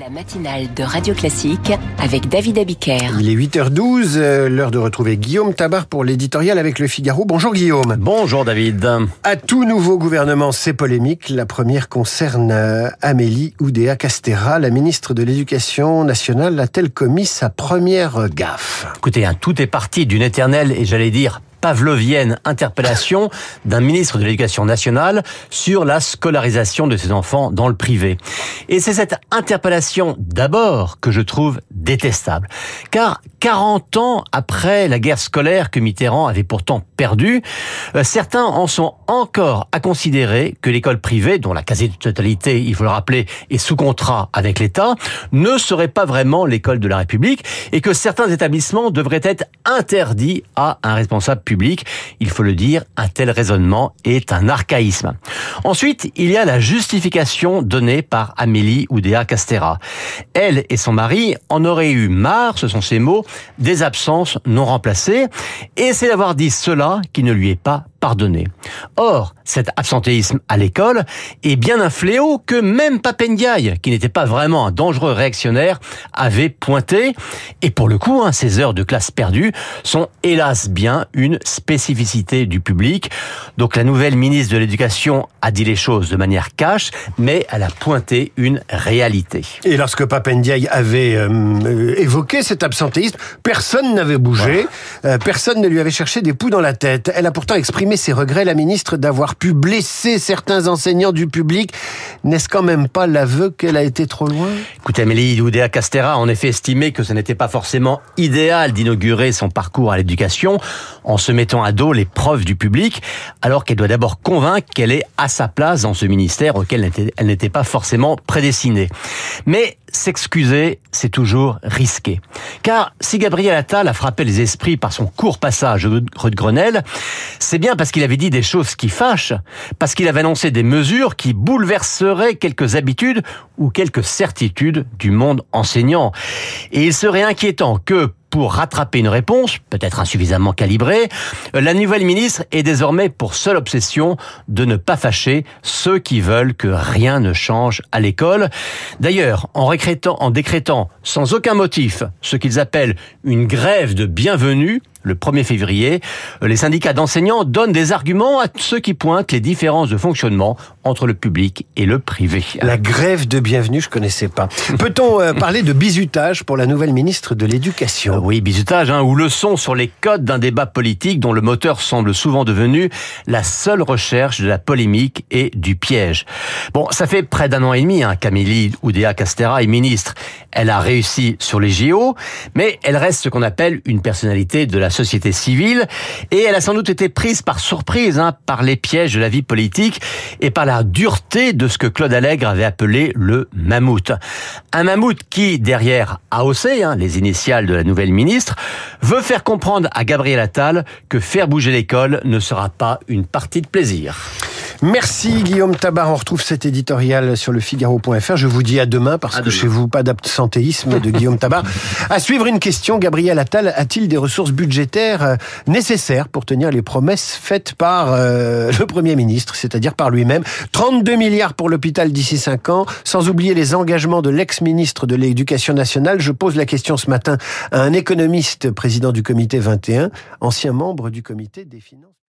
La matinale de Radio Classique avec David Abiker. Il est 8h12, euh, l'heure de retrouver Guillaume Tabar pour l'éditorial avec le Figaro. Bonjour Guillaume. Bonjour David. À tout nouveau gouvernement, c'est polémique. La première concerne euh, Amélie Oudéa Castera, la ministre de l'Éducation nationale. A-t-elle commis sa première gaffe? Écoutez, hein, tout est parti d'une éternelle et j'allais dire pavlovienne interpellation d'un ministre de l'Éducation nationale sur la scolarisation de ses enfants dans le privé. Et c'est cette interpellation d'abord que je trouve détestable. Car 40 ans après la guerre scolaire que Mitterrand avait pourtant perdue, euh, certains en sont encore à considérer que l'école privée, dont la quasi-totalité, il faut le rappeler, est sous contrat avec l'État, ne serait pas vraiment l'école de la République et que certains établissements devraient être interdits à un responsable public. Il faut le dire, un tel raisonnement est un archaïsme. Ensuite, il y a la justification donnée par Amélie Oudéa Castera. Elle et son mari en auraient eu marre, ce sont ses mots, des absences non remplacées, et c'est d'avoir dit cela qui ne lui est pas pardonné. Or, cet absentéisme à l'école est bien un fléau que même Papendiaï, qui n'était pas vraiment un dangereux réactionnaire, avait pointé. Et pour le coup, hein, ces heures de classe perdues sont hélas bien une spécificité du public. Donc la nouvelle ministre de l'Éducation a dit les choses de manière cash, mais elle a pointé une réalité. Et lorsque Papendiaï avait euh, évoqué cet absentéisme, personne n'avait bougé, euh, personne ne lui avait cherché des poux dans la tête. Elle a pourtant exprimé ses regrets, la ministre, d'avoir pu blesser certains enseignants du public. N'est-ce quand même pas l'aveu qu'elle a été trop loin? Écoutez, Amélie Oudéa Castera a en effet estimé que ce n'était pas forcément idéal d'inaugurer son parcours à l'éducation en se mettant à dos les preuves du public, alors qu'elle doit d'abord convaincre qu'elle est à sa place dans ce ministère auquel elle n'était pas forcément prédestinée. Mais s'excuser, c'est toujours risqué. Car si Gabriel Attal a frappé les esprits par son court passage de Grenelle, c'est bien parce qu'il avait dit des choses qui fâchent, parce qu'il avait annoncé des mesures qui bouleverseraient quelques habitudes ou quelques certitudes du monde enseignant. Et il serait inquiétant que pour rattraper une réponse, peut-être insuffisamment calibrée, la nouvelle ministre est désormais pour seule obsession de ne pas fâcher ceux qui veulent que rien ne change à l'école. D'ailleurs, en, en décrétant sans aucun motif ce qu'ils appellent une grève de bienvenue, le 1er février, les syndicats d'enseignants donnent des arguments à ceux qui pointent les différences de fonctionnement entre le public et le privé. La grève de bienvenue, je connaissais pas. Peut-on euh, parler de bizutage pour la nouvelle ministre de l'Éducation? Oui, bizutage, hein, ou leçon sur les codes d'un débat politique dont le moteur semble souvent devenu la seule recherche de la polémique et du piège. Bon, ça fait près d'un an et demi hein, qu'Amélie Oudéa Castera est ministre. Elle a réussi sur les JO, mais elle reste ce qu'on appelle une personnalité de la société civile, et elle a sans doute été prise par surprise hein, par les pièges de la vie politique et par la dureté de ce que Claude Allègre avait appelé le mammouth. Un mammouth qui, derrière AOC, hein, les initiales de la nouvelle ministre, veut faire comprendre à Gabriel Attal que faire bouger l'école ne sera pas une partie de plaisir. Merci Guillaume Tabar. On retrouve cet éditorial sur le Figaro.fr. Je vous dis à demain parce que chez vous, pas d'absentéisme de Guillaume Tabar. À suivre une question, Gabriel Attal a-t-il des ressources budgétaires euh, nécessaires pour tenir les promesses faites par euh, le Premier ministre, c'est-à-dire par lui-même? 32 milliards pour l'hôpital d'ici 5 ans, sans oublier les engagements de l'ex-ministre de l'Éducation nationale. Je pose la question ce matin à un économiste, président du comité 21, ancien membre du comité des finances.